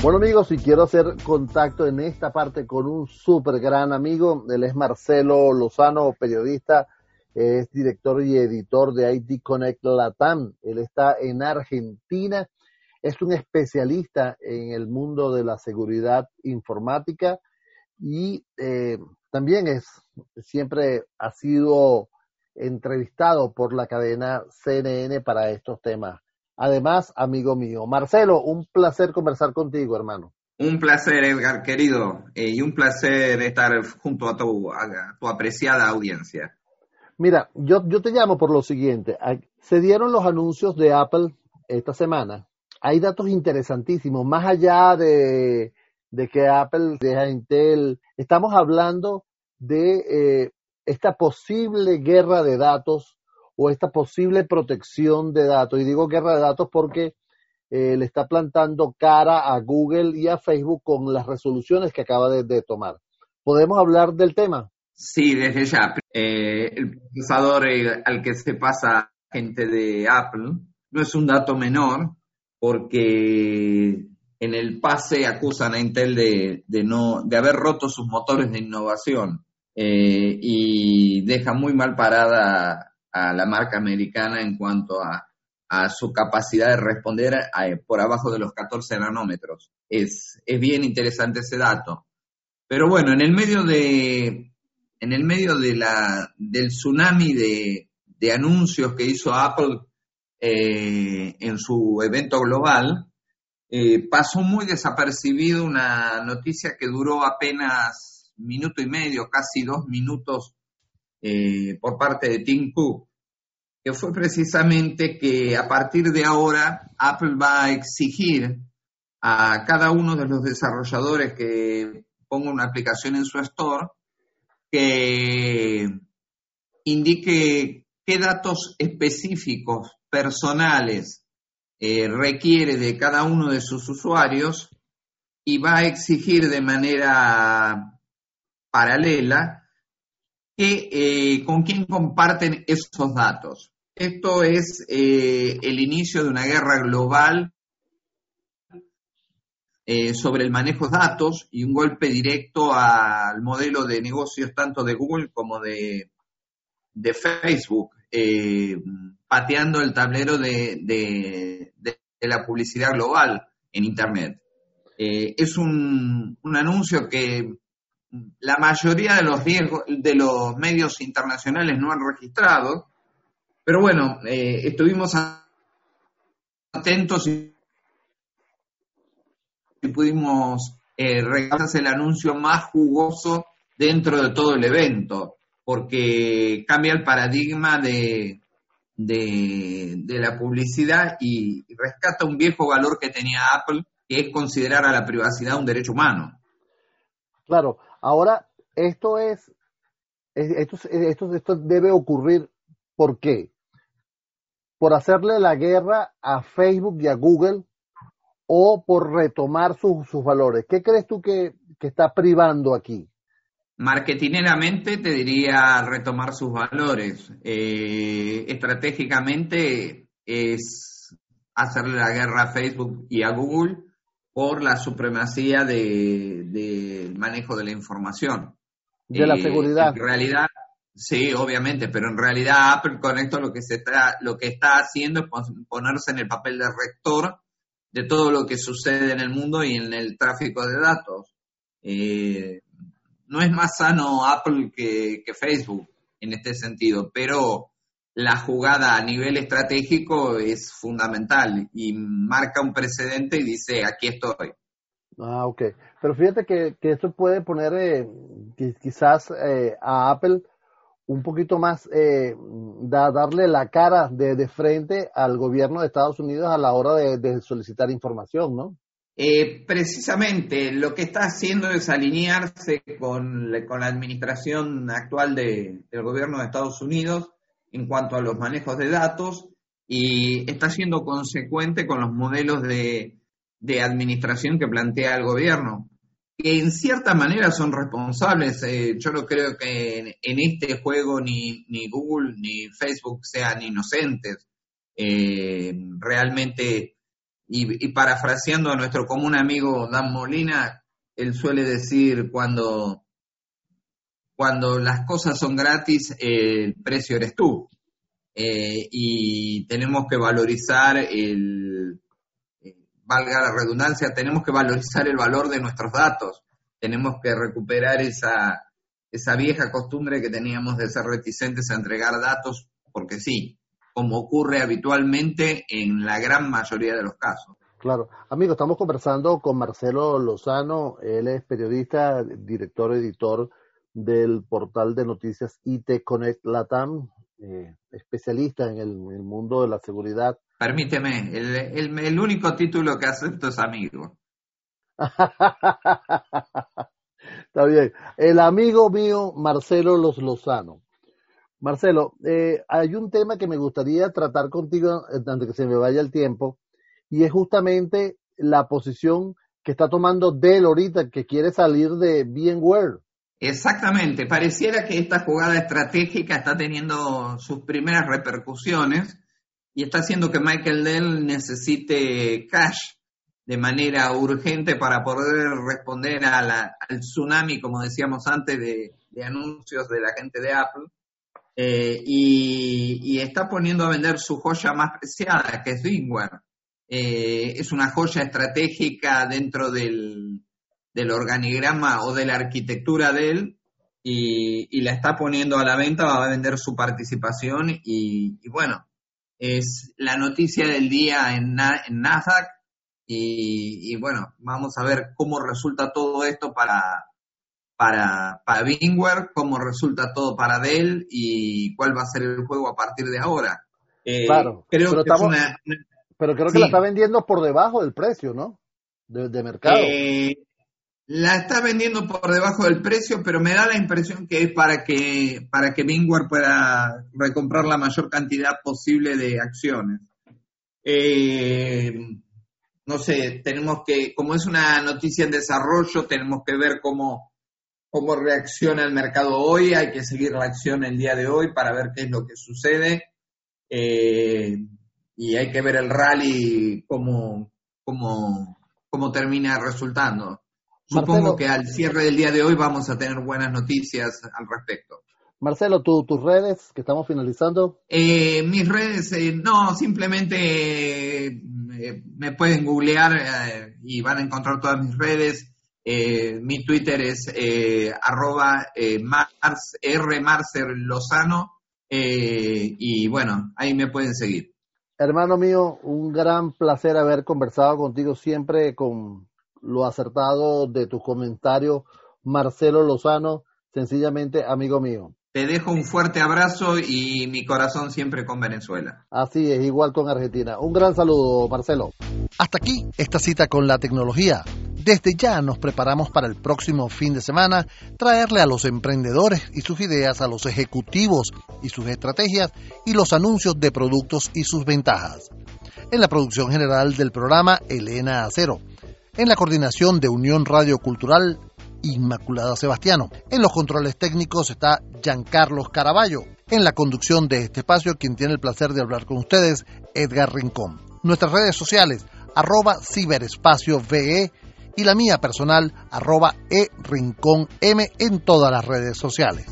Bueno amigos, y quiero hacer contacto en esta parte con un súper gran amigo, él es Marcelo Lozano, periodista, es director y editor de IT Connect Latam, él está en Argentina, es un especialista en el mundo de la seguridad informática y eh, también es, siempre ha sido entrevistado por la cadena CNN para estos temas. Además, amigo mío. Marcelo, un placer conversar contigo, hermano. Un placer, Edgar, querido, eh, y un placer estar junto a tu, a tu apreciada audiencia. Mira, yo, yo te llamo por lo siguiente. Se dieron los anuncios de Apple esta semana. Hay datos interesantísimos, más allá de, de que Apple deja Intel. Estamos hablando de eh, esta posible guerra de datos o esta posible protección de datos. Y digo guerra de datos porque eh, le está plantando cara a Google y a Facebook con las resoluciones que acaba de, tomar. ¿Podemos hablar del tema? Sí, desde ya. Eh, el procesador eh, al que se pasa gente de Apple no es un dato menor porque en el pase acusan a Intel de, de no, de haber roto sus motores de innovación y deja muy mal parada a la marca americana en cuanto a, su capacidad de responder por abajo de los 14 nanómetros. Es, es bien interesante ese dato. Pero bueno, en el medio de, en el medio de la, del tsunami de, de anuncios que hizo Apple eh, en su evento global, eh, pasó muy desapercibido una noticia que duró apenas minuto y medio, casi dos minutos eh, por parte de Tim Cook, que fue precisamente que a partir de ahora Apple va a exigir a cada uno de los desarrolladores que ponga una aplicación en su store que indique qué datos específicos personales eh, requiere de cada uno de sus usuarios y va a exigir de manera paralela eh, con quién comparten esos datos. Esto es eh, el inicio de una guerra global eh, sobre el manejo de datos y un golpe directo al modelo de negocios tanto de Google como de, de Facebook, pateando el tablero de, de, la publicidad global en Internet. es un, un anuncio que la mayoría de los riesgos, de los medios internacionales no han registrado, pero bueno, eh, estuvimos atentos y, pudimos eh, el anuncio más jugoso dentro de todo el evento, porque cambia el paradigma de, de, de la publicidad y rescata un viejo valor que tenía Apple, que es considerar a la privacidad un derecho humano. Claro, Ahora, esto es, esto, esto, esto debe ocurrir, ¿por qué? Por hacerle la guerra a Facebook y a Google o por retomar sus, sus valores. ¿Qué crees tú que, está privando aquí? Marketineramente te diría retomar sus valores. Eh, estratégicamente es hacerle la guerra a Facebook y a Google por la supremacía del de, manejo de la información. De la eh, seguridad. En realidad, sí, obviamente, pero en realidad Apple con esto lo que, se está, lo que está haciendo es ponerse en el papel de rector de todo lo que sucede en el mundo y en el tráfico de datos. Eh, no es más sano Apple que, que Facebook en este sentido, pero la jugada a nivel estratégico es fundamental y marca un precedente y dice, aquí estoy. Ah, ok. Pero fíjate que, que esto puede poner eh, quizás eh, a Apple un poquito más, eh, darle la cara de, de, frente al gobierno de Estados Unidos a la hora de, solicitar información, ¿no? precisamente lo que está haciendo es alinearse con, con la administración actual de, del gobierno de Estados Unidos en cuanto a los manejos de datos y está siendo consecuente con los modelos de, administración que plantea el gobierno, que en cierta manera son responsables. Eh, yo no creo que en, este juego ni, ni, Google ni Facebook sean inocentes. Eh, realmente y, parafraseando a nuestro común amigo Dan Molina, él suele decir cuando, cuando las cosas son gratis, el precio eres tú. Eh, y tenemos que valorizar el, eh, valga la redundancia, tenemos que valorizar el valor de nuestros datos, tenemos que recuperar esa, esa vieja costumbre que teníamos de ser reticentes a entregar datos, porque sí, como ocurre habitualmente en la gran mayoría de los casos. Claro. Amigo, estamos conversando con Marcelo Lozano, él es periodista, director, editor del portal de noticias IT Connect Latam, eh, especialista en el, mundo de la seguridad. Permíteme, el, el único título que acepto es amigo. Está bien. El amigo mío, Marcelo Los Lozano. Marcelo, eh, hay un tema que me gustaría tratar contigo antes que se me vaya el tiempo, y es justamente la posición que está tomando Dell ahorita, que quiere salir de VMware. Exactamente, pareciera que esta jugada estratégica está teniendo sus primeras repercusiones y está haciendo que Michael Dell necesite cash de manera urgente para poder responder al tsunami, como decíamos antes, de, anuncios de la gente de Apple. Eh, y, está poniendo a vender su joya más preciada, que es VMware. Eh, es una joya estratégica dentro del, organigrama o de la arquitectura de él y, la está poniendo a la venta, va a vender su participación y, bueno, es la noticia del día en, en Nasdaq y, bueno, vamos a ver cómo resulta todo esto para, para, para cómo resulta todo para Dell y cuál va a ser el juego a partir de ahora. Eh, claro, creo pero, que pero creo que la está vendiendo por debajo del precio, ¿no? De, mercado. Eh, la está vendiendo por debajo del precio, pero me da la impresión que es para que, para que pueda recomprar la mayor cantidad posible de acciones. Eh, no sé, tenemos que, como es una noticia en desarrollo, tenemos que ver cómo, cómo reacciona el mercado hoy, hay que seguir la acción el día de hoy para ver qué es lo que sucede. Eh, y hay que ver el rally cómo, cómo, cómo termina resultando. Supongo que al cierre del día de hoy vamos a tener buenas noticias al respecto. Marcelo, ¿tus redes que estamos finalizando? Eh, mis redes, eh, no, simplemente eh, me pueden googlear eh, y van a encontrar todas mis redes. Mi Twitter es arroba Mars. Lozano y bueno, ahí me pueden seguir. Hermano mío, un gran placer haber conversado contigo siempre con lo acertado de tus comentarios. Marcelo Lozano, sencillamente amigo mío. Te dejo un fuerte abrazo y mi corazón siempre con Venezuela. Así es, igual con Argentina. Un gran saludo, Marcelo. Hasta aquí esta cita con la tecnología. Desde ya nos preparamos para el próximo fin de semana traerle a los emprendedores y sus ideas, a los ejecutivos y sus estrategias y los anuncios de productos y sus ventajas. En la producción general del programa, Elena Acero. En la coordinación de Unión Radio Cultural, Inmaculada Sebastiano. En los controles técnicos está Giancarlos Caraballo. En la conducción de este espacio, quien tiene el placer de hablar con ustedes, Edgar Rincón. Nuestras redes sociales, arroba ciberespacio VE y la mía personal, arroba e rincón M en todas las redes sociales.